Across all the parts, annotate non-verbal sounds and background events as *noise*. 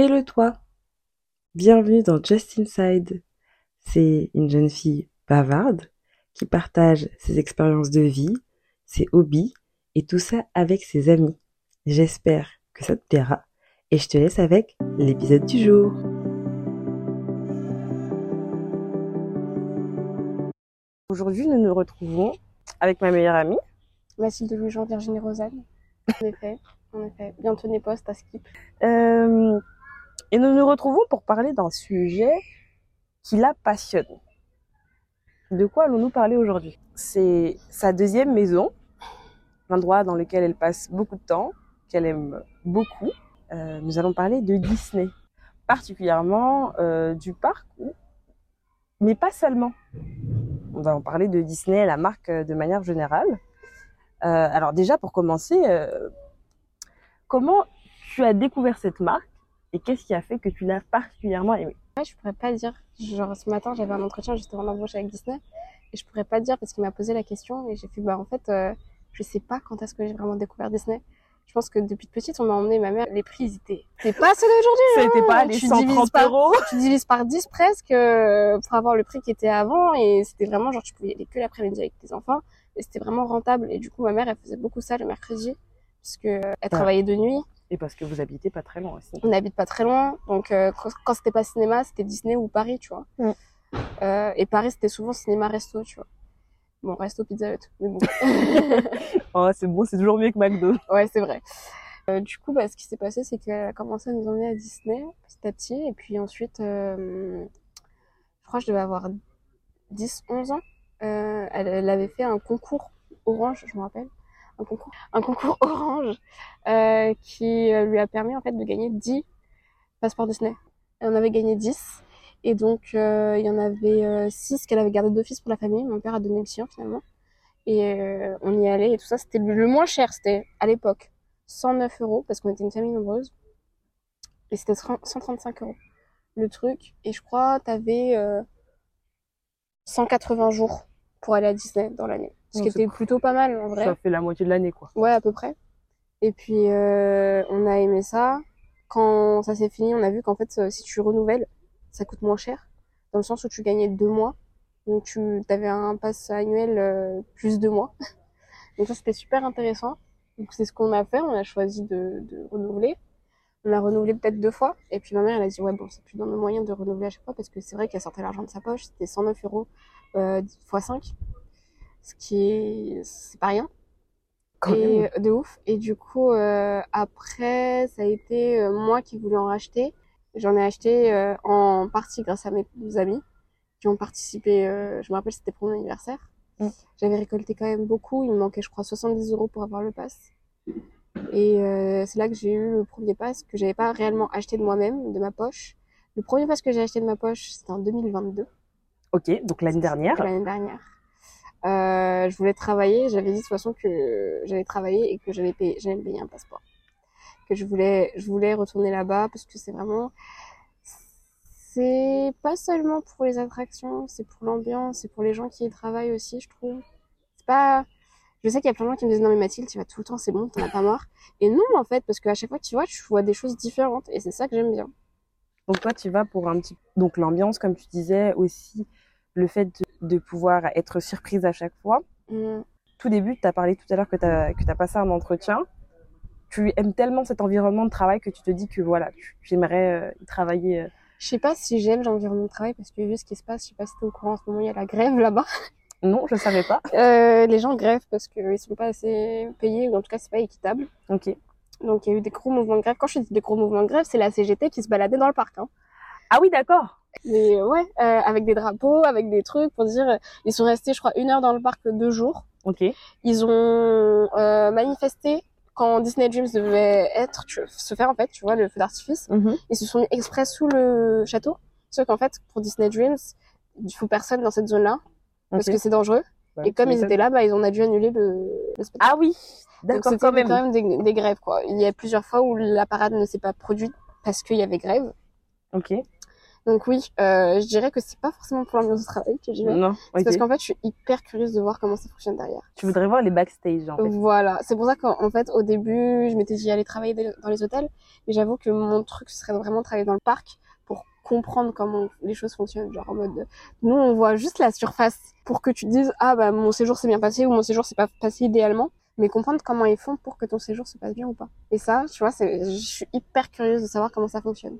Et le toi Bienvenue dans Just Inside. C'est une jeune fille bavarde qui partage ses expériences de vie, ses hobbies et tout ça avec ses amis. J'espère que ça te plaira et je te laisse avec l'épisode du jour. Aujourd'hui, nous nous retrouvons avec ma meilleure amie. Mathilde Louis-Jean, Virginie Rosanne. En effet, en effet. Bientôt n'est poste à Skip. Euh, et nous nous retrouvons pour parler d'un sujet qui la passionne. De quoi allons-nous parler aujourd'hui? C'est sa deuxième maison, l'endroit dans lequel elle passe beaucoup de temps, qu'elle aime beaucoup. Euh, nous allons parler de Disney, particulièrement euh, du parc, mais pas seulement. On va en parler de Disney, la marque euh, de manière générale. Alors déjà, pour commencer, comment tu as découvert cette marque? Et qu'est-ce qui a fait que tu l'as particulièrement aimée Ouais, je pourrais pas dire. Genre ce matin, j'avais un entretien justement d'embauche avec Disney et je pourrais pas dire parce qu'il m'a posé la question et j'ai fait bah en fait euh, je sais pas quand est-ce que j'ai vraiment découvert Disney. Je pense que depuis petite, on m'a emmené ma mère. Les prix, ils étaient. C'est pas ceux d'aujourd'hui. Hein. n'était pas les Tu 130 divises par- euros Tu divises par 10 presque euh, pour avoir le prix qui était avant et c'était vraiment genre tu pouvais y aller que l'après-midi avec tes enfants et c'était vraiment rentable et du coup ma mère elle faisait beaucoup ça le mercredi parce que euh, elle travaillait de nuit Et parce que vous habitez pas très loin aussi. on n'habite pas très loin, donc euh, quand, quand c'était pas cinéma, c'était Disney ou Paris, tu vois. Mm. Euh, et Paris, c'était souvent cinéma-resto, tu vois. Bon, resto Pizza Hut, mais bon. *laughs* Oh, c'est bon, c'est toujours mieux que McDo. ouais, c'est vrai. Euh, du coup, bah, ce qui s'est passé, c'est qu'elle a commencé à nous emmener à Disney petit à petit, et puis ensuite, euh, je crois que je devais avoir 10, 11 ans. Euh, elle, elle avait fait un concours orange, je me rappelle. Un concours, *laughs* orange euh, qui euh, lui a permis en fait de gagner 10 passeports Disney. Elle en avait gagné 10. Et donc, euh, il y en avait 6 qu'elle avait gardé d'office pour la famille. Mon père a donné le sien finalement. Et on y allait et tout ça. C'était le, moins cher. C'était à l'époque 109 euros parce qu'on était une famille nombreuse. Et c'était 30 135 euros le truc. Et je crois t'avais euh, 180 jours pour aller à Disney dans l'année. Ce qui était plutôt pas mal en vrai. Ça fait la moitié de l'année, quoi. Ouais, à peu près. Et puis, euh, on a aimé ça. Quand ça s'est fini, on a vu qu'en fait, euh, si tu renouvelles, ça coûte moins cher. Dans le sens où tu gagnais deux mois. Donc, tu avais un pass annuel euh, plus deux mois. *laughs* Donc, ça, c'était super intéressant. Donc, c'est ce qu'on a fait. On a choisi de, de renouveler. On a renouvelé peut-être deux fois. Et puis, ma mère, elle a dit, ouais, bon, c'est plus dans nos moyens de renouveler à chaque fois parce que c'est vrai qu'elle sortait l'argent de sa poche. C'était 109 euros euh, x 5. Ce qui est, c'est pas rien. Quand même. Et de ouf. Et du coup, euh, après, ça a été euh, moi qui voulais en racheter. J'en ai acheté euh, en partie grâce à mes amis qui ont participé. je me rappelle, c'était pour mon anniversaire. Mm. J'avais récolté quand même beaucoup. Il me manquait, je crois, 70 euros pour avoir le pass. Et c'est là que j'ai eu le premier pass que j'avais pas réellement acheté de moi-même, de ma poche. Le premier pass que j'ai acheté de ma poche, c'était en 2022 Ok, donc l'année dernière. l'année dernière. Euh, je voulais travailler, j'avais dit de toute façon que j'allais travailler et que j'allais payer, un passeport. Que je voulais, je voulais retourner là-bas parce que c'est vraiment, c'est pas seulement pour les attractions, c'est pour l'ambiance, c'est pour les gens qui y travaillent aussi, je trouve. C'est pas, je sais qu'il y a plein de gens qui me disent non mais Mathilde, tu vas tout le temps, c'est bon, t'en as pas marre. Et non en fait, parce qu'à chaque fois que tu vois, tu vois des choses différentes et c'est ça que j'aime bien. Donc toi, tu vas pour un petit... Donc l'ambiance, comme tu disais, aussi le fait de, de pouvoir être surprise à chaque fois. Mm. Tout début, tu as parlé tout à l'heure que tu as, as passé un entretien. Tu aimes tellement cet environnement de travail que tu te dis que voilà, tu, tu aimerais euh, y travailler. euh. Je sais pas si j'aime l'environnement de travail parce que vu ce qui se passe, je sais pas si t'es au courant en ce moment, il y a la grève là-bas. *laughs* Non, je savais pas. Euh, les gens grèvent parce qu'ils sont pas assez payés ou en tout cas c'est pas équitable. Ok. Donc il y a eu des gros mouvements de grève. Quand je dis des gros mouvements de grève, c'est la CGT qui se baladait dans le parc. Hein. Ah oui, d'accord. Mais euh, ouais, euh, avec des drapeaux, avec des trucs pour dire, euh, ils sont restés, je crois, une heure dans le parc deux jours. Ok. Ils ont euh, manifesté quand Disney Dreams devait être, tu- se faire en fait, tu vois, le feu d'artifice. Mhm. Ils se sont mis exprès sous le château. Sauf qu'en fait, pour Disney Dreams, il faut personne dans cette zone-là parce que c'est dangereux. Bah, Et comme ils étaient là, bah, ils ont a dû annuler le, le spectacle. Ah oui, d'accord, c'était quand même. des, des grèves, quoi. Il y a plusieurs fois où la parade ne s'est pas produite parce qu'il y avait grève. Ok. Donc oui, euh, je dirais que c'est pas forcément pour l'ambiance de travail que j'y vais. Non, C'est ok. parce qu'en fait, je suis hyper curieuse de voir comment ça fonctionne derrière. Tu voudrais voir les backstage, en fait. Voilà, c'est pour ça qu'en fait, au début, je m'étais dit aller travailler dans les hôtels, mais j'avoue que mon truc ce serait vraiment de travailler dans le parc pour comprendre comment les choses fonctionnent. Genre en mode, nous on voit juste la surface pour que tu te dises ah bah mon séjour s'est bien passé ou mon séjour s'est pas passé idéalement, mais comprendre comment ils font pour que ton séjour se passe bien ou pas. Et ça, tu vois, je suis hyper curieuse de savoir comment ça fonctionne.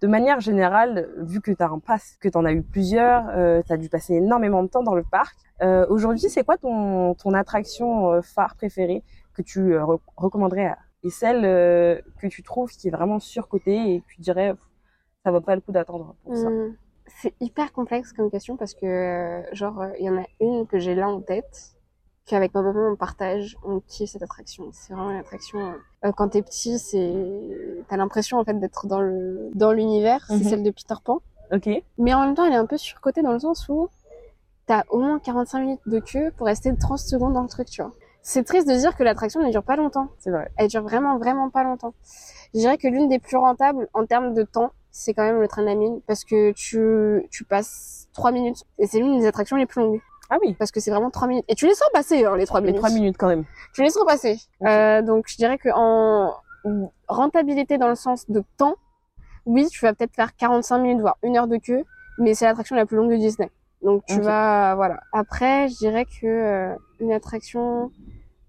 De manière générale, vu que tu as un pass, que tu en as eu plusieurs, euh, tu as dû passer énormément de temps dans le parc. Euh, Aujourd'hui, c'est quoi ton, attraction euh, phare préférée que tu euh, re- recommanderais à... et celle que tu trouves qui est vraiment surcotée et que tu dirais ça vaut pas le coup d'attendre pour ça? Hum, C'est hyper complexe comme question parce que, genre, il y en a une que j'ai là en tête, qu'avec ma maman on partage, on kiffe cette attraction. C'est vraiment une attraction. euh, euh, quand t'es petit, c'est, t'as l'impression en fait d'être dans le dans l'univers. Mhm. C'est celle de Peter Pan, Ok, mais en même temps, elle est un peu surcotée dans le sens où t'as au moins 45 minutes de queue pour rester 30 secondes dans le truc, tu vois. C'est triste de dire que l'attraction ne dure pas longtemps. c'est vrai. Elle dure vraiment, vraiment pas longtemps. Je dirais que l'une des plus rentables en termes de temps, c'est quand même le train de la mine parce que tu, tu passes trois minutes et c'est l'une des attractions les plus longues Ah oui, parce que c'est vraiment trois minutes et tu les sens passer hein, les trois les minutes. trois minutes quand même. Tu les sens passer. Euh, donc je dirais que en rentabilité dans le sens de temps, oui, tu vas peut-être faire 45 minutes voire une heure de queue, mais c'est l'attraction la plus longue de Disney. Donc tu vas voilà. Après, je dirais que euh, une attraction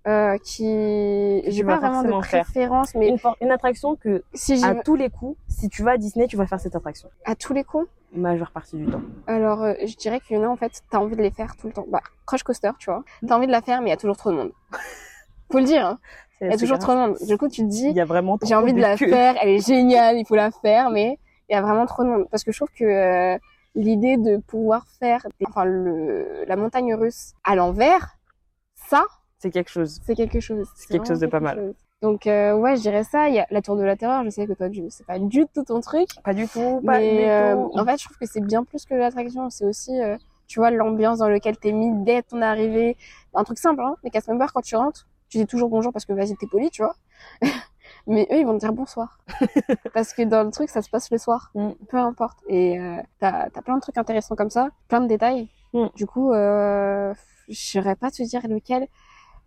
euh, qui j'ai pas vraiment de forcément faire. préférence, mais Une, une attraction que si à tous les coups, si tu vas à Disney, tu vas faire cette attraction. à tous les coups, Majeure partie du temps. alors euh, je dirais qu'il y en a en fait, t'as envie de les faire tout le temps. Bah, Crush Coaster, tu vois, t'as envie de la faire, mais il y a toujours trop de monde. *laughs* Faut le dire, hein. Il y a toujours grave. trop de monde. Du coup, tu te dis, Il y a vraiment j'ai trop envie de la queue. faire, elle est géniale, il faut la faire, mais il y a vraiment trop de monde. Parce que je trouve que euh, l'idée de pouvoir faire, des- enfin le la montagne russe à l'envers, ça, C'est quelque chose. c'est quelque chose. C'est quelque chose de pas mal. chose. Donc euh, ouais, je dirais ça. Il y a la tour de la terreur. Je sais que toi, c'est pas du tout ton truc. Pas du tout, pas mais du euh, tout. en fait, je trouve que c'est bien plus que l'attraction. C'est aussi, euh, tu vois, l'ambiance dans laquelle t'es mis dès ton arrivée. Un truc simple, hein. Les cast members, quand tu rentres, tu dis toujours bonjour parce que vas-y, t'es poli, tu vois. *laughs* mais eux, ils vont te dire bonsoir. *laughs* parce que dans le truc, ça se passe le soir. Mm. Peu importe. Et t'as as plein de trucs intéressants comme ça, plein de détails. Mm. Du coup, euh, je saurais pas te dire lequel.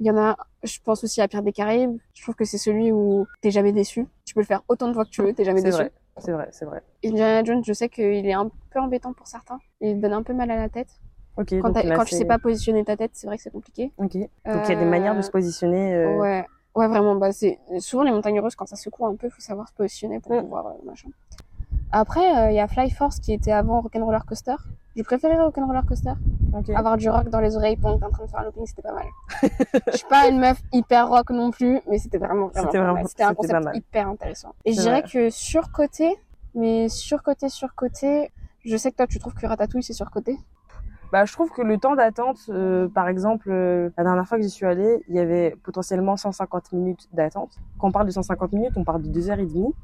Il y en a, je pense aussi à Pierre des Caraïbes. Je trouve que c'est celui où t'es jamais déçu. Tu peux le faire autant de fois que tu veux, t'es jamais C'est déçu. vrai, c'est vrai, c'est vrai. Indiana Jones, je sais qu'il est un peu embêtant pour certains. Il donne un peu mal à la tête. Quand, donc quand tu c'est- sais pas positionner ta tête, c'est vrai que c'est compliqué. Ok. Donc il y a des manières de se positionner. Euh, euh, Ouais, ouais, vraiment. Bah, c'est souvent les montagnes russes quand ça secoue un peu, faut savoir se positionner pour Mm. pouvoir euh, machin. Après, euh, il y a Fly Force qui était avant Rock'n'Roller Coaster. J'ai préféré Rock'n'Roller Coaster. ok. Avoir du rock dans les oreilles pendant que t'es en train de faire un looping, c'était pas mal. *laughs* Je suis pas une meuf hyper rock non plus, mais c'était vraiment, vraiment, C'était vraiment-. C'était un concept hyper intéressant. Et je dirais que surcoté, mais surcoté, surcoté, je sais que toi tu trouves que Ratatouille c'est surcoté. Bah, je trouve que le temps d'attente, euh, par exemple, euh, la dernière fois que j'y suis allée, il y avait potentiellement 150 minutes d'attente. Quand on parle de 150 minutes, on parle de 2h30.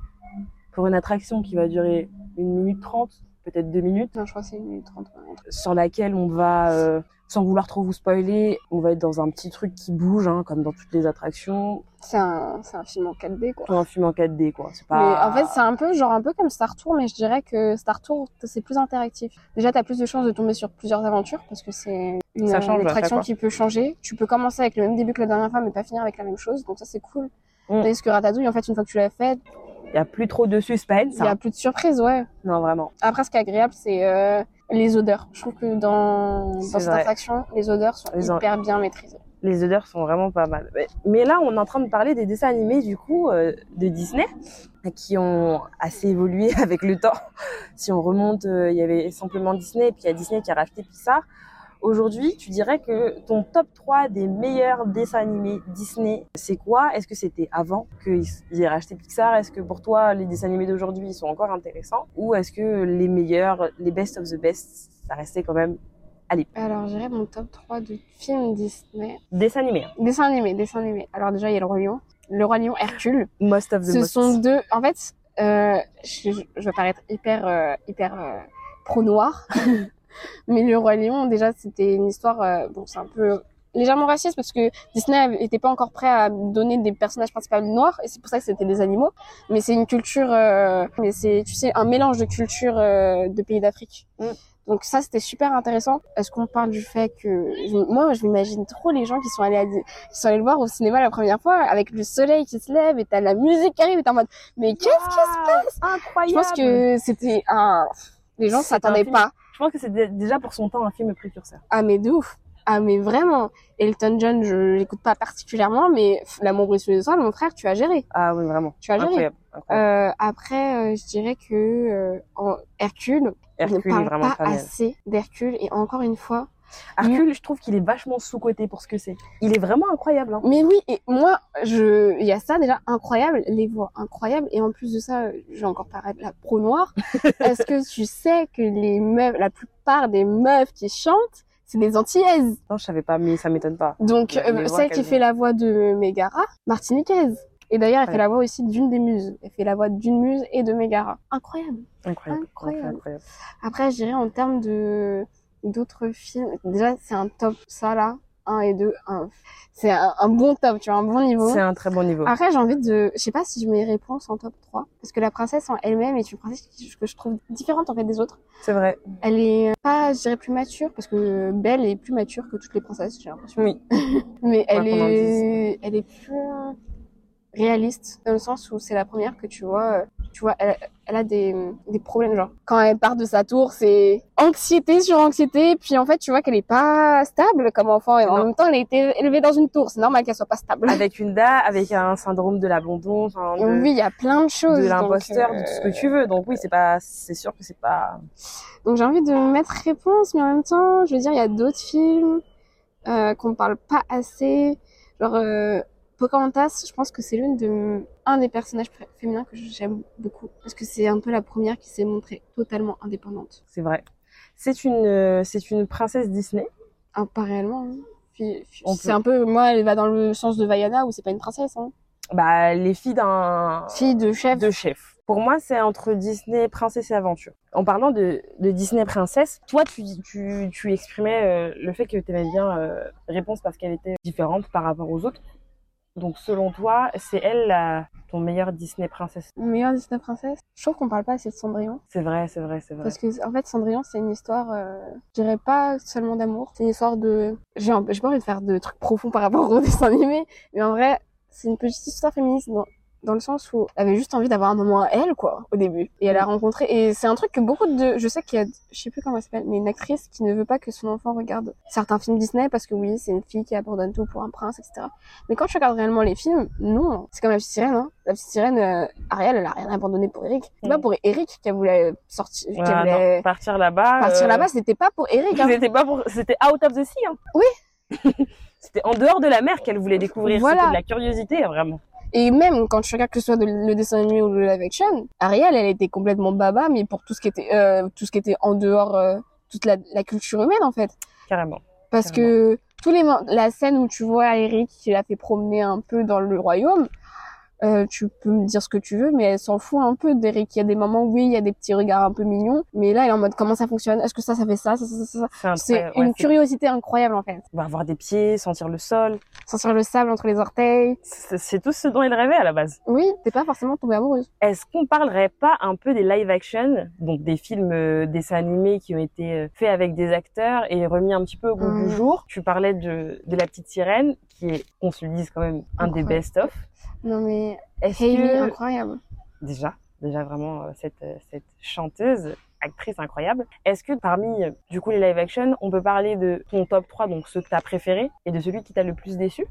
Pour une attraction qui va durer 1 minute 30, peut-être 2 minutes, Non, je crois que c'est une minute trente. sur laquelle on va, euh, sans vouloir trop vous spoiler, on va être dans un petit truc qui bouge, hein, comme dans toutes les attractions. C'est un, c'est un film en 4D quoi. Pour un film en 4D, quoi. C'est Mais pas... en fait, c'est un peu genre un peu comme Star Tour, mais je dirais que Star Tour c'est plus interactif. Déjà, t'as plus de chances de tomber sur plusieurs aventures parce que c'est une, Ça change une à chaque attraction qui peut changer. Tu peux commencer avec le même début que la dernière fois, mais pas finir avec la même chose, donc ça c'est cool. Mm. Tandis que Ratatouille, en fait, une fois que tu l'as fait, Il y a plus trop de suspense. il y a hein. plus de surprises, ouais. Non, vraiment. Après, ce qui est agréable, c'est euh, les odeurs. Je trouve que dans, dans cette attraction, les odeurs sont Les hyper bien maîtrisées. Les odeurs sont vraiment pas mal. Mais- Mais là, on est en train de parler des dessins animés, du coup, euh, de Disney, qui ont assez évolué *laughs* avec le temps. Si on remonte, euh, il y avait simplement Disney, puis il y a Disney qui a racheté Pixar. Aujourd'hui, tu dirais que ton top 3 des meilleurs dessins animés Disney, c'est quoi? Est-ce que c'était avant qu'ils ils aient racheté Pixar? Est-ce que pour toi, les dessins animés d'aujourd'hui sont encore intéressants? Ou est-ce que les meilleurs, les best of the best, ça restait quand même Alors, j'irais mon top 3 de films Disney. dessins animés hein Dessin animé, dessin animé. Alors déjà, il y a le Roi Lion. Le Roi Lion, Hercule. Most of the Ce most. sont deux. En fait, euh, je, je vais paraître hyper, euh, hyper euh, pro noir, *laughs* *laughs* mais le roi lion, déjà, c'était une histoire. euh, bon, c'est un peu légèrement raciste parce que Disney était pas encore prêt à donner des personnages principaux noirs et c'est pour ça que c'était des animaux. Mais c'est une culture, euh, mais c'est, tu sais, un mélange de cultures euh, de pays d'Afrique. Mm. Donc ça, c'était super intéressant. Est-ce qu'on parle du fait que je- moi, je m'imagine trop les gens qui sont allés à, qui sont allés le voir au cinéma la première fois avec le soleil qui se lève et t'as la musique qui arrive et t'es en mode mais qu'est-ce qui se passe? Je Incroyable. pense que c'était un les gens s'attendaient pas. Je pense que c'est dé- déjà pour son temps un film précurseur. Ah mais de ouf. Ah mais vraiment. Elton John, je l'écoute pas particulièrement, mais l'amour brise tous les étoiles, mon frère, tu as géré. Ah oui, vraiment. Tu as géré. Incroyable. incroyable. Euh, après, euh, je dirais que euh, en Hercule, on ne Hercule est parle vraiment pas assez d'Hercule et encore une fois. Hercule, je trouve qu'il est vachement sous-coté pour ce que c'est. Il est vraiment incroyable. Hein. Mais oui, et moi, je, il y a ça déjà incroyable, les voix incroyables, et en plus de ça, je vais encore parler de la pro noire. *laughs* Est-ce que tu sais que les meufs, la plupart des meufs qui chantent, c'est des antillaises? Non, je savais pas, mais ça m'étonne pas. Donc, Les- euh, les celle qui fait la voix de Megara, martiniquaise. Et d'ailleurs, elle Ouais. fait la voix aussi d'une des muses. Elle fait la voix d'une muse et de Megara. Incroyable. Incroyable. Incroyable. incroyable. Après, je dirais en termes de d'autres films, déjà c'est un top ça là, 1 et 2, un... c'est un, un bon top, tu vois, un bon niveau. C'est un très bon niveau. Après, j'ai envie de, je sais pas si je mets réponse en top 3 parce que la princesse en elle-même est une princesse que je trouve différente en fait des autres. C'est vrai. Elle est pas, je dirais plus mature parce que Belle est plus mature que toutes les princesses, j'ai l'impression. Oui. *laughs* Mais elle est, elle est plus réaliste dans le sens où c'est la première que tu vois, euh, tu vois, elle, elle a des, des problèmes genre quand elle part de sa tour, c'est anxiété sur anxiété, puis en fait tu vois qu'elle est pas stable comme enfant et en Non. même temps elle a été élevée dans une tour, c'est normal qu'elle soit pas stable. Avec une dame, avec un syndrome de l'abandon, enfin, de, Oui, il y a plein de choses. de l'imposteur, euh, de tout ce que tu veux. Donc oui, c'est pas, c'est sûr que c'est pas. Donc j'ai envie de mettre réponse, mais en même temps, je veux dire, il y a d'autres films euh, qu'on parle pas assez. Genre euh, Pocahontas, je pense que c'est l'une de un des personnages féminins que j'aime beaucoup parce que c'est un peu la première qui s'est montrée totalement indépendante. C'est vrai. C'est une, euh, c'est une princesse Disney. Ah, pas réellement. hein. C'est un peu, moi, elle va dans le sens de Vaiana où c'est pas une princesse. Hein. Bah, les filles d'un Fille de chef. de chef. Pour moi, c'est entre Disney princesse et aventure. En parlant de, de Disney princesse, toi, tu, tu, tu exprimais euh, le fait que tu aimais bien euh, Réponse parce qu'elle était différente par rapport aux autres. Donc, selon toi, c'est elle la, ton meilleur Disney princesse? Meilleure Disney princesse? Je trouve qu'on parle pas assez de Cendrillon. C'est vrai, c'est vrai, c'est vrai. Parce que, en fait, Cendrillon, c'est une histoire, euh, je dirais pas seulement d'amour. C'est une histoire de, j'ai un- pas envie de faire de trucs profonds par rapport au dessin animé, mais en vrai, c'est une petite histoire féministe dans, dans le sens où elle avait juste envie d'avoir un moment à elle, quoi, au début. Et elle a rencontré, et c'est un truc que beaucoup de, je sais qu'il y a, je sais plus comment elle s'appelle, mais une actrice qui ne veut pas que son enfant regarde certains films Disney parce que oui, c'est une fille qui abandonne tout pour un prince, etc. Mais quand tu regardes réellement les films, non. C'est comme la petite sirène, hein. La petite sirène, euh, Ariel, elle a rien abandonné pour Eric. C'est pas Mm. pour Eric qu'elle voulait sortir, qu'elle Ah, voulait partir là-bas. partir euh, là-bas, c'était pas pour Eric. Hein. C'était pas pour, c'était out of the sea. Hein. Oui. *laughs* c'était en dehors de la mer qu'elle voulait découvrir. Voilà. C'était de la curiosité, vraiment. Et même quand tu regardes que ce soit de- le dessin animé ou le live action, Ariel, elle était complètement baba, mais pour tout ce qui était, euh, tout ce qui était en dehors, euh, toute la, la culture humaine en fait. Carrément. Parce que tous les la scène où tu vois Eric qui l'a fait promener un peu dans le royaume, euh, tu peux me dire ce que tu veux, mais elle s'en fout un peu d'Eric. Il y a des moments, oui, il y a des petits regards un peu mignons, mais là, elle est en mode comment ça fonctionne? Est-ce que ça, ça fait ça, ça, ça, ça, ça? C'est une curiosité incroyable en fait. On va avoir des pieds, sentir le sol. Sentir le sable entre les orteils. C'est tout ce dont elle rêvait à la base. Oui, t'es pas forcément tombée amoureuse. Est-ce qu'on parlerait pas un peu des live action, donc des films, euh, dessins animés qui ont été euh, faits avec des acteurs et remis un petit peu au goût du jour? Tu parlais de, de la petite sirène, qui est, qu'on se le dise quand même, un des best-of. Non mais Hailey, que incroyable. déjà, déjà vraiment euh, cette euh, cette chanteuse, actrice incroyable. Est-ce que parmi euh, du coup les live action, on peut parler de ton top 3, donc ceux que t'as préférés, et de celui qui t'a le plus déçu?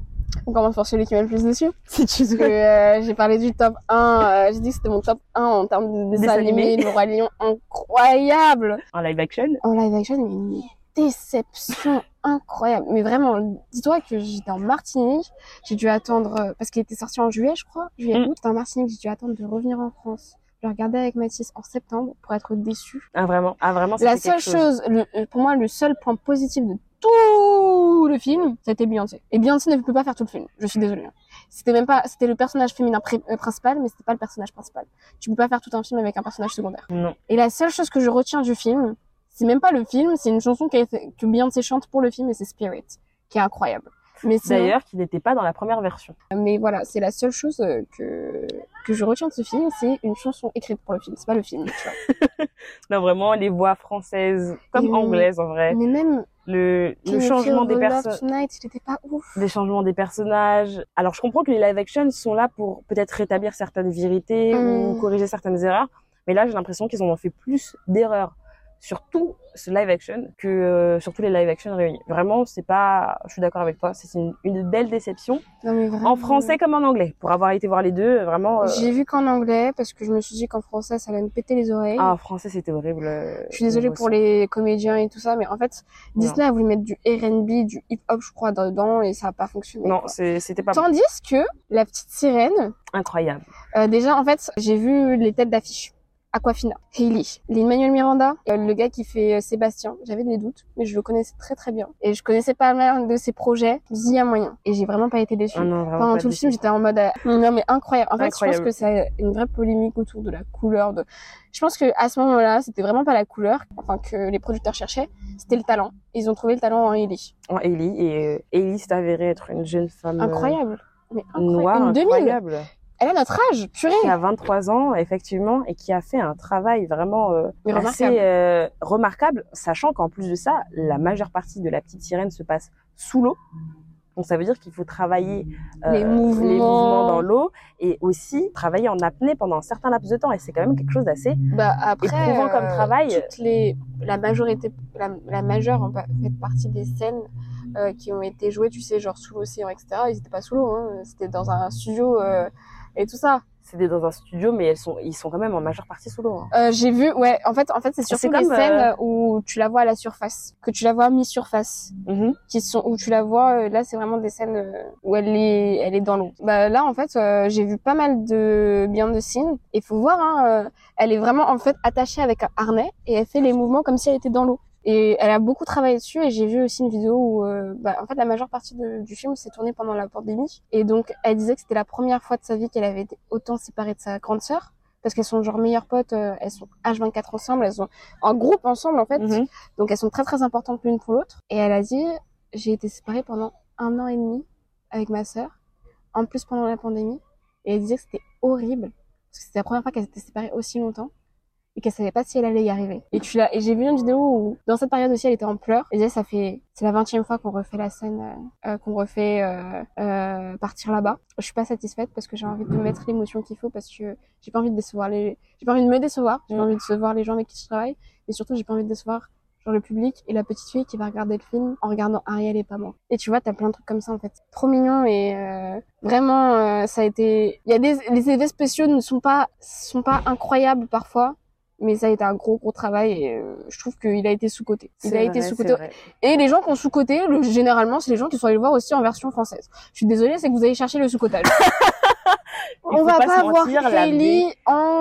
On commence par celui qui m'a le plus déçu. *laughs* Si tu que euh, j'ai parlé du top 1, euh, j'ai dit que c'était mon top 1 en termes de dessin animé. Le Roi Lion, incroyable. en live action? En live action, mais une déception incroyable. Mais vraiment, dis-toi que j'étais en Martinique, j'ai dû attendre, euh, parce qu'il était sorti en juillet, je crois, juillet, Mm. en Martinique, j'ai dû attendre de revenir en France. Je le regardais avec Mathis en septembre pour être déçue. Ah vraiment, ah vraiment. La seule chose, le- euh, pour moi, le seul point positif de tout le film, c'était Beyoncé. Et Beyoncé ne peut pas faire tout le film. Je suis désolée. hein. C'était même pas, c'était le personnage féminin euh, principal, mais c'était pas le personnage principal. Tu peux pas faire tout un film avec un personnage secondaire. Non. Et la seule chose que je retiens du film, c'est même pas le film, c'est une chanson qui a été- que Beyoncé chante pour le film et c'est Spirit. qui est incroyable. Mais sinon- D'ailleurs, qui n'était pas dans la première version. mais voilà, c'est la seule chose euh, que que je retiens de ce film, c'est une chanson écrite pour le film. C'est pas le film, tu vois. *laughs* Non, vraiment, les voix françaises, comme anglaises en vrai. Mais même Le, le changement des ouf. des changements des personnages. Alors, je comprends que les live action sont là pour peut-être rétablir certaines vérités ou Mm. corriger certaines erreurs. Mais là, j'ai l'impression qu'ils en ont fait plus d'erreurs sur tout ce live action que euh, sur tous les live action réunis. Vraiment, c'est pas, je suis d'accord avec toi, c'est une, une belle déception. Non mais vraiment. En français comme en anglais. Pour avoir été voir les deux, vraiment, euh, J'ai vu qu'en anglais parce que je me suis dit qu'en français ça allait me péter les oreilles. ah, en français, c'était horrible. euh, Je suis désolée pour les comédiens et tout ça, mais en fait, Disney a voulu mettre du R&B, du hip-hop, je crois, dedans, et ça a pas fonctionné. Non, c'était pas. Tandis que la petite sirène, incroyable. euh, déjà, en fait, j'ai vu les têtes d'affiche. Aquafina, Hailey, Lin-Manuel Miranda, euh, le gars qui fait euh, Sébastien. J'avais des doutes, mais je le connaissais très très bien. Et je connaissais pas mal de ses projets. Il y a moyen. Et j'ai vraiment pas été déçue. Ah non, Pendant tout le film, j'étais en mode euh, non mais incroyable. En fait, Incroyable. je pense que c'est une vraie polémique autour de la couleur de. Je pense que à ce moment-là, c'était vraiment pas la couleur, enfin que les producteurs cherchaient, c'était le talent. Ils ont trouvé le talent en Hailey. En Ellie, et euh, Ellie s'est avérée être une jeune femme Incroyable. Mais incroyable. une 2000. incroyable. Elle a notre âge, purée. qui a 23 ans, effectivement, et qui a fait un travail vraiment euh, assez remarquable. euh, remarquable, sachant qu'en plus de ça, la majeure partie de la petite sirène se passe sous l'eau. Donc ça veut dire qu'il faut travailler euh, Les mouvements. mouvements dans l'eau et aussi travailler en apnée pendant un certain laps de temps. Et c'est quand même quelque chose d'assez Bah après, éprouvant comme travail. toutes les, la majorité, la, la majeure en fait partie des scènes euh, qui ont été jouées, tu sais, genre sous l'océan, etc. Ils étaient pas sous l'eau, hein. C'était dans un studio euh, et tout ça. c'est dans un studio, mais elles sont, ils sont quand même en majeure partie sous l'eau. hein. Euh, j'ai vu, ouais, en fait, en fait, c'est surtout les comme, scènes euh, où tu la vois à la surface, que tu la vois mi-surface, Mhm. qui sont où tu la vois. euh, là, c'est vraiment des scènes euh, où elle est, elle est dans l'eau. Bah là, en fait, euh, j'ai vu pas mal de bien de scènes. Et faut voir, hein, euh, elle est vraiment en fait attachée avec un harnais et elle fait les mouvements comme si elle était dans l'eau. Et elle a beaucoup travaillé dessus et j'ai vu aussi une vidéo où, euh, bah, en fait, la majeure partie de- du film s'est tournée pendant la pandémie. Et donc, elle disait que c'était la première fois de sa vie qu'elle avait été autant séparée de sa grande sœur. Parce qu'elles sont genre meilleures potes, euh, elles sont H24 ensemble, elles sont en groupe ensemble en fait. Mhm. Donc elles sont très très importantes l'une pour l'autre. Et elle a dit, j'ai été séparée pendant un an et demi avec ma sœur, en plus pendant la pandémie. Et elle disait que c'était horrible, parce que c'était la première fois qu'elle était séparée aussi longtemps et qu'elle savait pas si elle allait y arriver. Et tu l'as, et j'ai vu une vidéo où, dans cette période aussi, elle était en pleurs. Elle disait, ça fait, c'est la vingtième fois qu'on refait la scène, euh, euh, qu'on refait euh, euh, partir là-bas. Je suis pas satisfaite parce que j'ai envie de mettre l'émotion qu'il faut parce que j'ai pas envie de décevoir les, j'ai pas envie de me décevoir, j'ai envie de décevoir les gens avec qui je travaille, et surtout j'ai pas envie de décevoir genre le public et la petite fille qui va regarder le film en regardant Ariel et pas moi. Et tu vois, t'as plein de trucs comme ça en fait. Trop mignon et euh, vraiment euh, ça a été. Il y a des les effets spéciaux ne sont pas sont pas incroyables parfois. Mais ça a été un gros gros travail et euh, je trouve qu'il a été sous-coté. Il C'est a été c'est vrai. Et les gens qui ont sous-coté, le- généralement, c'est les gens qui sont allés le voir aussi en version française. Je suis désolée, c'est que vous allez chercher le sous-cotage. *laughs* Il On va pas pas voir la Hailey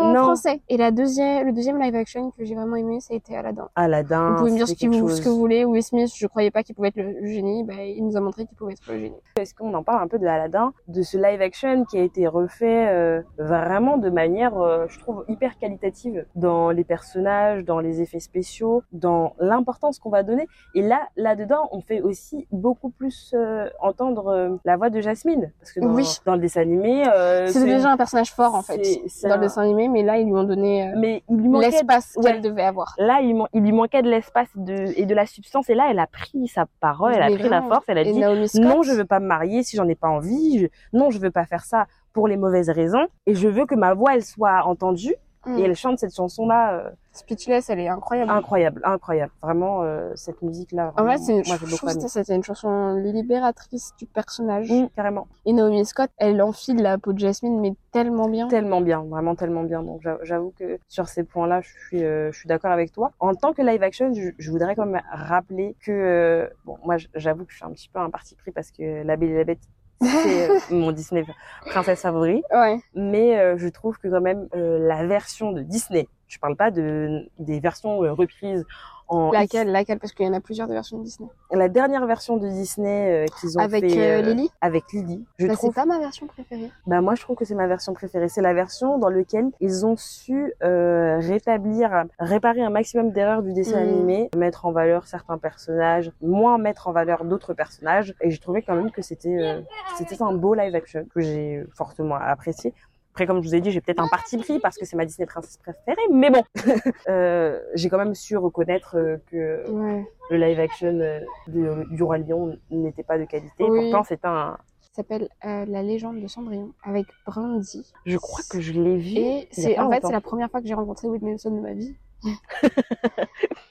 en Non. français. Et la deuxième, le deuxième live action que j'ai vraiment aimé, ça a été Aladdin. Aladdin. Vous pouvez me dire ce, que vous, quelque ce que chose. vous voulez. Will Smith, je croyais pas qu'il pouvait être le, génie. Bah, il nous a montré qu'il pouvait être le génie. Est-ce qu'on en parle un peu de Aladdin, de ce live action qui a été refait euh, vraiment de manière, euh, je trouve, hyper qualitative dans les personnages, dans les effets spéciaux, dans l'importance qu'on va donner? Et là, là-dedans, on fait aussi beaucoup plus euh, entendre la voix de Jasmine, parce que dans, Oui. dans le dessin animé, C'était déjà un personnage fort, en fait, c'est- c'est dans un- le dessin animé, mais là, ils lui ont donné euh, mais il lui manquait l'espace ouais. qu'elle devait avoir. Là, il, man- il lui manquait de l'espace et de, et de la substance. Et là, elle a pris sa parole, elle a Mais pris la force, elle a Et dit Scott, non, je veux pas me marier si j'en ai pas envie. Je- non, je veux pas faire ça pour les mauvaises raisons. Et je veux que ma voix, elle soit entendue. Mm, Et elle chante cette chanson-là, euh, Speechless, elle est incroyable. incroyable, incroyable. Vraiment, euh, cette musique-là. En fait, c'est une, moi, je trouve que c'était une chanson libératrice du personnage. Mm, carrément. Et Naomi Scott, elle enfile la peau de Jasmine, mais tellement bien. Tellement bien, vraiment tellement bien. Donc j'avoue- que sur ces points-là, je suis, euh, je suis d'accord avec toi. En tant que live action, je, je voudrais quand même rappeler que, euh, bon, moi j'avoue que je suis un petit peu un parti pris parce que La Belle et la Bête, c'est euh, *laughs* mon Disney princesse favori. Ouais. Mais euh, je trouve que quand même euh, la version de Disney Je parle pas de des versions euh, reprises en Laquelle, laquelle? Parce qu'il y en a plusieurs de versions de Disney. la dernière version de Disney euh, qu'ils ont Avec fait euh, euh, Lily? avec Lily. Je Bah, trouve C'est pas ma version préférée. Bah moi je trouve que c'est ma version préférée. C'est la version dans laquelle ils ont su euh, rétablir, réparer un maximum d'erreurs du dessin Mhm. animé, mettre en valeur certains personnages, moins mettre en valeur d'autres personnages. Et j'ai trouvé quand même que c'était euh, c'était un beau live action que j'ai fortement apprécié. Après, comme je vous ai dit, j'ai peut-être un parti pris parce que c'est ma Disney princesse préférée, mais bon, *laughs* euh, j'ai quand même su reconnaître euh, que Ouais. le live action euh, de- du roi lion n'était pas de qualité. Oui. Pourtant, c'est un, s'appelle euh, La légende de Cendrillon avec Brandy. je crois que je l'ai vu. Et c'est en fait c'est la première fois que j'ai rencontré Whitney Houston de ma vie. *laughs*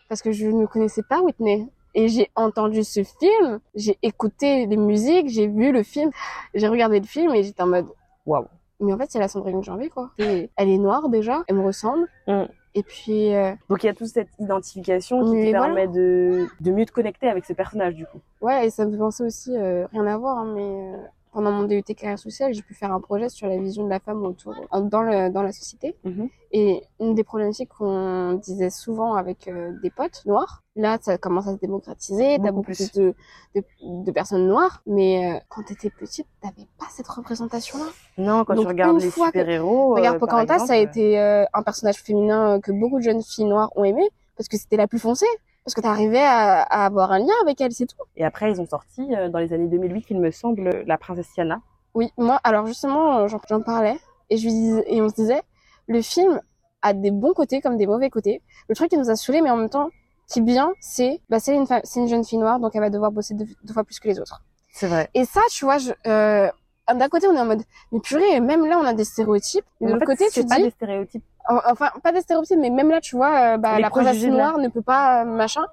Parce que je ne connaissais pas Whitney. Et j'ai entendu ce film, j'ai écouté les musiques, j'ai vu le film, j'ai regardé le film et j'étais en mode Waouh. Mais en fait c'est la j'ai envie quoi. Et elle est noire déjà, elle me ressemble. Mm. Et puis euh, Donc il y a toute cette identification qui voilà. permet de, de mieux te connecter avec ce personnage du coup. ouais, et ça me fait penser aussi euh, rien à voir hein, mais euh, pendant mon DUT carrière sociale, j'ai pu faire un projet sur la vision de la femme autour dans le dans la société. Mhm. Et une des problématiques qu'on disait souvent avec euh, des potes noirs, là ça commence à se démocratiser, t'as Beaucoup plus. de, de, de personnes noires, mais euh, quand t'étais petite, t'avais pas cette représentation-là. Non, quand Donc, tu regardes les super-héros. Regarde, euh, par Pocahontas, ça a été euh, un personnage féminin que beaucoup de jeunes filles noires ont aimé, parce que c'était la plus foncée, parce que t'arrivais à, à avoir un lien avec elle, c'est tout. Et après, ils ont sorti euh, dans les années 2008, il me semble, la princesse Tiana. Oui, moi, alors justement, euh, j'en parlais, et, je lui disais, et on se disait, le film a des bons côtés comme des mauvais côtés. Le truc qui nous a saoulés, mais en même temps, qui est bien, c'est, bah, c'est une, jeune fille noire, donc elle va devoir bosser deux, deux fois plus que les autres. C'est vrai. Et ça, tu vois, euh, d'un côté, on est en mode, mais purée, même là, on a des stéréotypes. Mais de l'autre côté, tu c'est te pas dis, des stéréotypes. En- enfin, pas des stéréotypes, mais même là, tu vois, euh, bah, la princesse noire ne peut pas, euh, machin.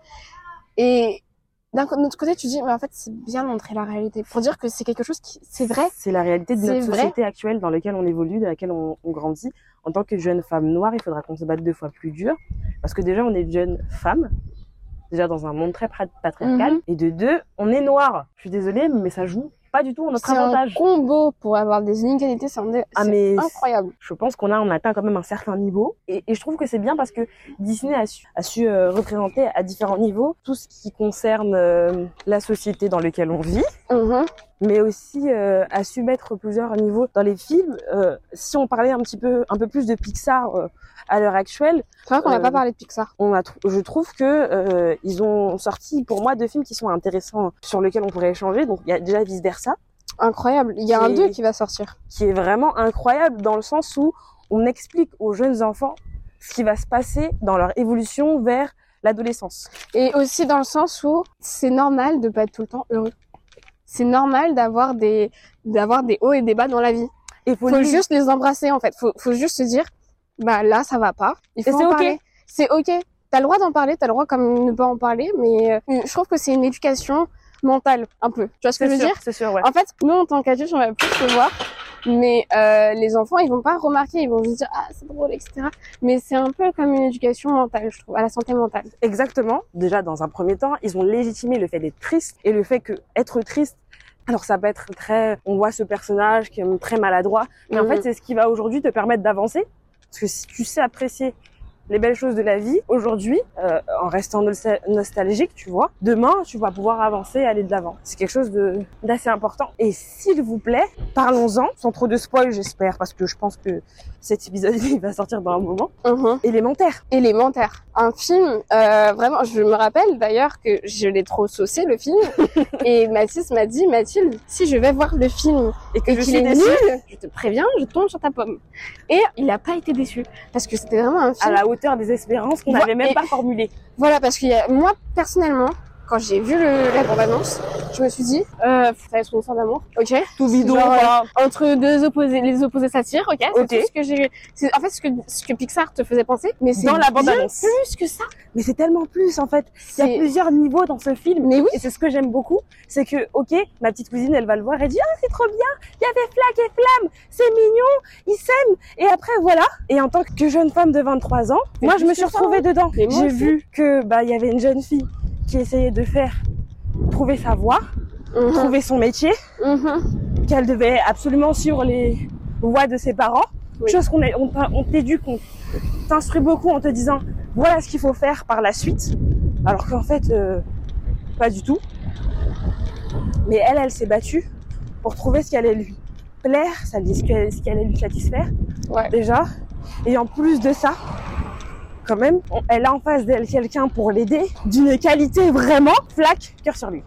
Et d'un l'autre côté, tu dis, mais en fait, c'est bien de montrer la réalité. Pour dire que c'est quelque chose qui, c'est vrai. C'est la réalité de notre vrai. société actuelle dans laquelle on évolue, dans laquelle on, on grandit. En tant que jeune femme noire, il faudra qu'on se batte deux fois plus dur. Parce que déjà, on est jeune femme. Déjà dans un monde très patriarcal. Mhm. Et de deux, on est noir. Je suis désolée, mais ça joue pas du tout en notre C'est un avantage. combo pour avoir des inégalités, c'est Ah, incroyable. je pense qu'on a on atteint quand même un certain niveau et, et je trouve que c'est bien parce que Disney a su, a su euh, représenter à différents niveaux tout ce qui concerne euh, la société dans laquelle on vit Mhm. Mais aussi euh, a su mettre plusieurs niveaux dans les films Euh, si on parlait un petit peu un peu plus de Pixar euh, à l'heure actuelle C'est vrai qu'on n'a Euh, pas parlé de Pixar. on a tr- je trouve que euh, ils ont sorti pour moi deux films qui sont intéressants sur lesquels on pourrait échanger donc il y a déjà vice versa Incroyable. Il y a un Qui- 2 qui va sortir. qui est vraiment incroyable dans le sens où on explique aux jeunes enfants ce qui va se passer dans leur évolution vers l'adolescence. Et aussi dans le sens où c'est normal de pas être tout le temps heureux. C'est normal d'avoir des, d'avoir des hauts et des bas dans la vie. Et faut le- juste les embrasser en fait. Faut, faut juste se dire, bah là ça va pas. Il Et faut c'est en ok. parler. C'est ok. T'as le droit d'en parler, t'as le droit comme ne pas en parler, mais euh, je trouve que c'est une éducation mentale un peu. Tu vois ce que je veux sûr, dire? c'est sûr, ouais. En fait, nous en tant qu'adultes, on va plus se voir, mais euh, les enfants ils vont pas remarquer, ils vont juste dire ah c'est drôle etc. Mais c'est un peu comme une éducation mentale, je trouve, à la santé mentale. Exactement. Déjà, dans un premier temps, ils ont légitimé le fait d'être triste et le fait que être triste, alors ça peut être très, on voit ce personnage qui est très maladroit, mais en Mhm. fait, c'est ce qui va aujourd'hui te permettre d'avancer. Parce que si tu sais apprécier les belles choses de la vie aujourd'hui, euh, en restant nostal- nostalgique, tu vois, demain, tu vas pouvoir avancer et aller de l'avant. C'est quelque chose d'assez important. Et s'il vous plaît, parlons-en, sans trop de spoil, j'espère, parce que je pense que cet épisode, *laughs* il va sortir dans un moment. Mhm. Élémentaire. élémentaire. Un film, euh, vraiment, je me rappelle d'ailleurs que je l'ai trop saucé le film. *laughs* et Mathis m'a dit, Mathilde, si je vais voir le film Et que et je suis déçue. nul, je te préviens, je tombe sur ta pomme. Et il n'a pas été déçu parce que c'était vraiment un à film. la hauteur des espérances qu'on n'avait même pas formulées. Voilà, parce que y a- moi personnellement, quand j'ai vu le, la bande-annonce, je me suis dit, euh, ça va être une histoire d'amour, ok Tout bidon, Genre, enfin, entre deux opposés, les opposés s'attirent, ok C'est Ok. tout ce que j'ai. C'est en fait ce que ce que Pixar te faisait penser, mais c'est Dans la bande-annonce. plus que ça. mais c'est tellement plus en fait. Il y a plusieurs niveaux dans ce film. mais oui. Et c'est ce que j'aime beaucoup, c'est que, ok, ma petite cousine, elle va le voir, elle dit, ah, c'est trop bien, il y avait Flac et Flamme, c'est mignon, ils s'aiment. Et après, voilà. Et en tant que jeune femme de 23 ans, moi, je me suis retrouvée dedans. Mais moi J'ai vu que, bah, il y avait une jeune fille qui essayait de faire, trouver sa voie, Mhm. trouver son métier, Mhm. qu'elle devait absolument suivre les voies de ses parents. Oui. Chose qu'on on, t'éduque, on t'instruit beaucoup en te disant voilà ce qu'il faut faire par la suite. Alors qu'en fait, euh, pas du tout. Mais elle, elle s'est battue pour trouver ce qui allait lui plaire, ce qui allait lui satisfaire Ouais. déjà. Et en plus de ça, quand même, elle a en face d'elle quelqu'un pour l'aider, d'une qualité vraiment flac, cœur sur lui.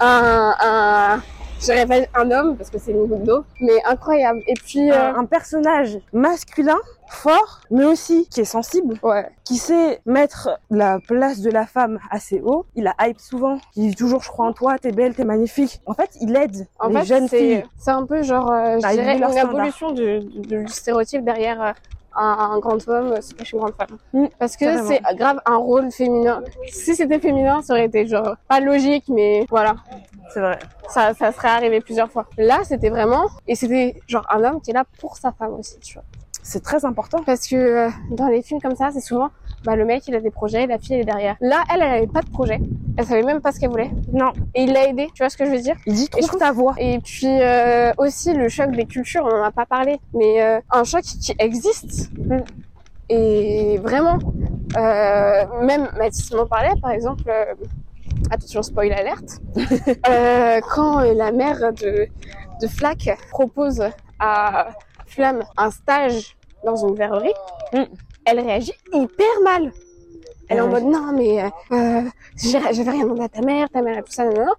Un, un, je dirais pas un homme parce que c'est une goutte d'eau, mais incroyable. Et puis, euh, Un, personnage masculin, fort, mais aussi qui est sensible, ouais. qui sait mettre la place de la femme assez haut. Il a hype souvent, il dit toujours je crois en toi, t'es belle, t'es magnifique. En fait, il aide En les fait, jeunes filles. c'est un peu genre, euh, je à élever dirais, leur une standard. évolution du, du, du stéréotype derrière euh, un, un grand homme, c'est caché une grande femme. Mm, Parce que c'est grave un rôle féminin. Si c'était féminin, ça aurait été genre pas logique, mais voilà, C'est vrai. ça, ça serait arrivé plusieurs fois. Là, c'était vraiment, et c'était genre un homme qui est là pour sa femme aussi, tu vois. C'est très important. Parce que euh, dans les films comme ça, c'est souvent bah, le mec il a des projets, la fille elle est derrière. Là, elle, elle avait pas de projet. Elle savait même pas ce qu'elle voulait. Non, Et il l'a aidée, tu vois ce que je veux dire? Il dit trouve trouve- ta voix. Et puis euh, aussi le choc des cultures, on en a pas parlé, mais euh, un choc qui existe. Et vraiment, euh, même Mathis m'en parlait, par exemple, euh, attention spoil alerte, *laughs* euh, quand la mère de, de Flack propose à Flamme un stage dans une verrerie, Mm. Elle réagit hyper mal. Elle est en mode non mais euh, euh, j'avais rien demandé à ta mère, ta mère et tout ça, non, non.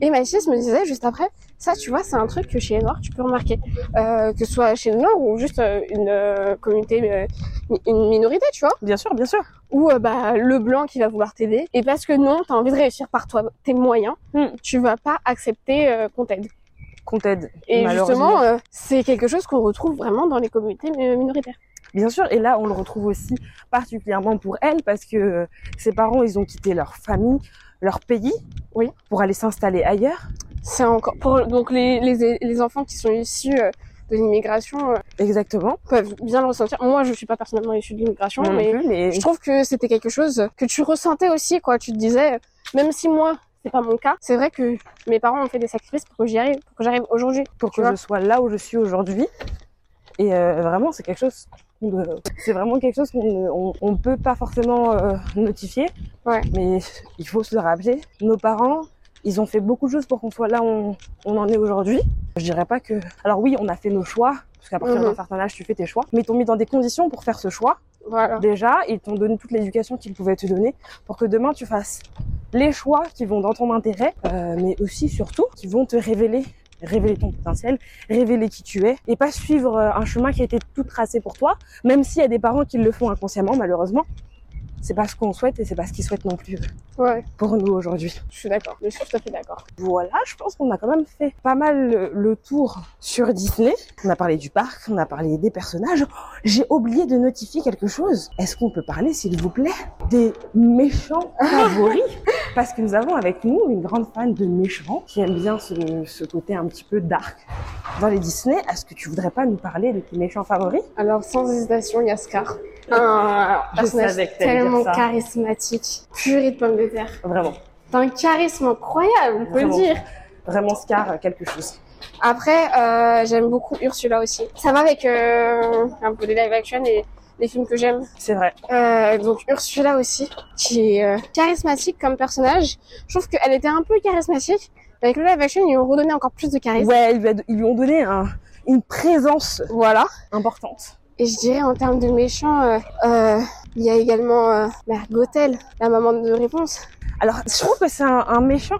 Et Mathis me disait juste après, ça tu vois c'est un truc que chez les Noirs tu peux remarquer, euh, que ce soit chez les Noirs ou juste euh, une euh, communauté, euh, une minorité tu vois, Bien sûr, bien sûr. ou bah le blanc qui va vouloir t'aider, et parce que non t'as envie de réussir par toi tes moyens, Mm. tu vas pas accepter qu'on t'aide. Qu'on t'aide. Et justement euh, c'est quelque chose qu'on retrouve vraiment dans les communautés minoritaires. Bien sûr, et là on le retrouve aussi particulièrement pour elle parce que ses parents ils ont quitté leur famille, leur pays, Oui. pour aller s'installer ailleurs. C'est encore pour donc les, les les enfants qui sont issus euh, de l'immigration euh, Exactement. peuvent bien le ressentir. Moi, je suis pas personnellement issue de l'immigration, mais plus, mais je trouve que c'était quelque chose que tu ressentais aussi, quoi. Tu te disais, même si moi, c'est pas mon cas, c'est vrai que mes parents ont fait des sacrifices pour que j'y arrive, pour que j'arrive aujourd'hui. pour que vois. je sois là où je suis aujourd'hui. Et euh, vraiment, c'est quelque chose. C'est vraiment quelque chose qu'on ne peut pas forcément euh, notifier. Ouais. Mais il faut se le rappeler. Nos parents, ils ont fait beaucoup de choses pour qu'on soit là où on, on en est aujourd'hui. Je dirais pas que. Alors oui, on a fait nos choix. Parce qu'à partir Mhm. d'un certain âge, tu fais tes choix. Mais ils t'ont mis dans des conditions pour faire ce choix. Voilà. Déjà, ils t'ont donné toute l'éducation qu'ils pouvaient te donner pour que demain tu fasses les choix qui vont dans ton intérêt, euh, mais aussi surtout qui vont te révéler, révéler ton potentiel, révéler qui tu es, et pas suivre euh, un chemin qui a été tout tracé pour toi, même s'il y a des parents qui le font inconsciemment, malheureusement. C'est pas ce qu'on souhaite et c'est pas ce qu'ils souhaitent non plus Ouais, pour nous aujourd'hui. je suis d'accord. Je suis tout à fait d'accord. Voilà, je pense qu'on a quand même fait pas mal le, le tour sur Disney. On a parlé du parc, on a parlé des personnages. J'ai oublié de notifier quelque chose. Est-ce qu'on peut parler, s'il vous plaît, des méchants *laughs* favoris? Parce que nous avons avec nous une grande fan de méchants qui aime bien ce, ce côté un petit peu dark dans les Disney. Est-ce que tu voudrais pas nous parler de tes méchants favoris? Alors, sans hésitation, il y a Scar. Un Je personnage tellement charismatique, purée de pommes de terre. Vraiment, T'as un charisme incroyable, faut le Vraiment. dire. vraiment Scar, quelque chose. Après, euh, j'aime beaucoup Ursula aussi. Ça va avec euh, un peu des live action et les films que j'aime. C'est vrai. Euh, donc Ursula aussi, qui est euh, charismatique comme personnage. Je trouve qu'elle était un peu charismatique. Avec le live action, ils lui ont redonné encore plus de charisme. Ouais, ils lui, a- ils lui ont donné un- une présence Voilà. importante. Et je dirais en termes de méchants, euh, euh, il y a également euh, bah, la maman de réponse. Alors, je trouve que c'est un, un méchant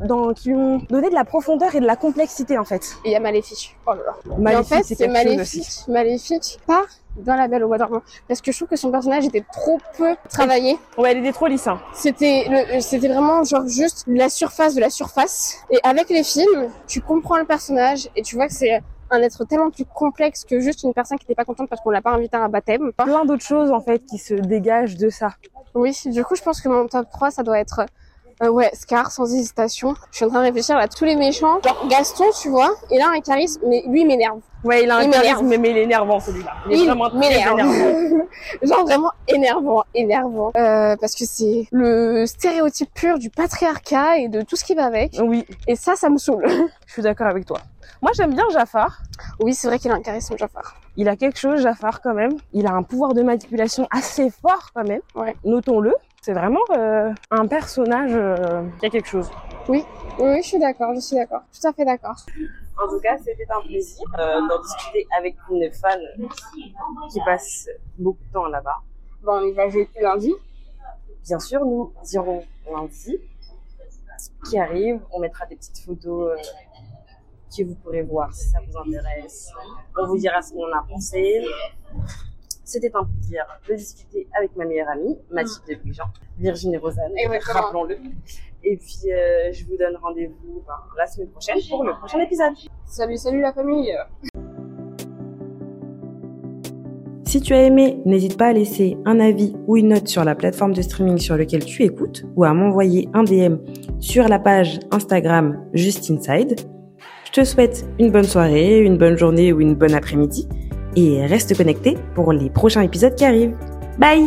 dans, qui ont donné de la profondeur et de la complexité, en fait. Et il y a Maléfique. Oh là là. Et en Maléfique, fait, c'est Maléfique. Maléfique, pas dans La Belle au Bois dormant. Parce que je trouve que son personnage était trop peu travaillé. Ouais, elle était trop lisse. hein. C'était le- c'était vraiment genre juste la surface de la surface. Et avec les films, tu comprends le personnage et tu vois que c'est un être tellement plus complexe que juste une personne qui n'était pas contente parce qu'on l'a pas invité à un baptême. Plein d'autres choses, en fait, qui se dégagent de ça. Oui, du coup, je pense que mon top 3, ça doit être Euh, ouais, Scar, sans hésitation. Je suis en train de réfléchir à tous les méchants. Genre Gaston, tu vois, il a un charisme, mais lui, il m'énerve. Ouais, il a un Il charisme, mais il est énervant celui-là. Il est Il vraiment très énervant. *laughs* Genre vraiment énervant, énervant. Euh, parce que c'est le stéréotype pur du patriarcat et de tout ce qui va avec. Oui, Et ça, ça me saoule. *laughs* je suis d'accord avec toi. Moi, j'aime bien Jafar. Oui, c'est vrai qu'il a un charisme, Jafar. Il a quelque chose, Jafar, quand même. Il a un pouvoir de manipulation assez fort, quand même. Ouais. Notons-le. C'est vraiment euh, un personnage euh, qui a quelque chose. Oui, oui, je suis d'accord, je suis d'accord. Tout à fait d'accord. En tout cas, c'était un plaisir euh, d'en discuter avec une fan qui passe beaucoup de temps là-bas. Bon, on y va jeudi lundi. Bien sûr, nous irons lundi qui arrive. On mettra des petites photos euh, que vous pourrez voir si ça vous intéresse. On vous dira ce qu'on a pensé. C'était un plaisir de discuter avec ma meilleure amie, Mathilde de Brigeant, Virginie Rosanne, rappelons-le. Et puis, euh, je vous donne rendez-vous ben, la semaine prochaine pour le prochain épisode. Salut, salut la famille. Si tu as aimé, n'hésite pas à laisser un avis ou une note sur la plateforme de streaming sur laquelle tu écoutes ou à m'envoyer un DM sur la page Instagram Just Inside. Je te souhaite une bonne soirée, une bonne journée ou une bonne après-midi et reste connecté pour les prochains épisodes qui arrivent. Bye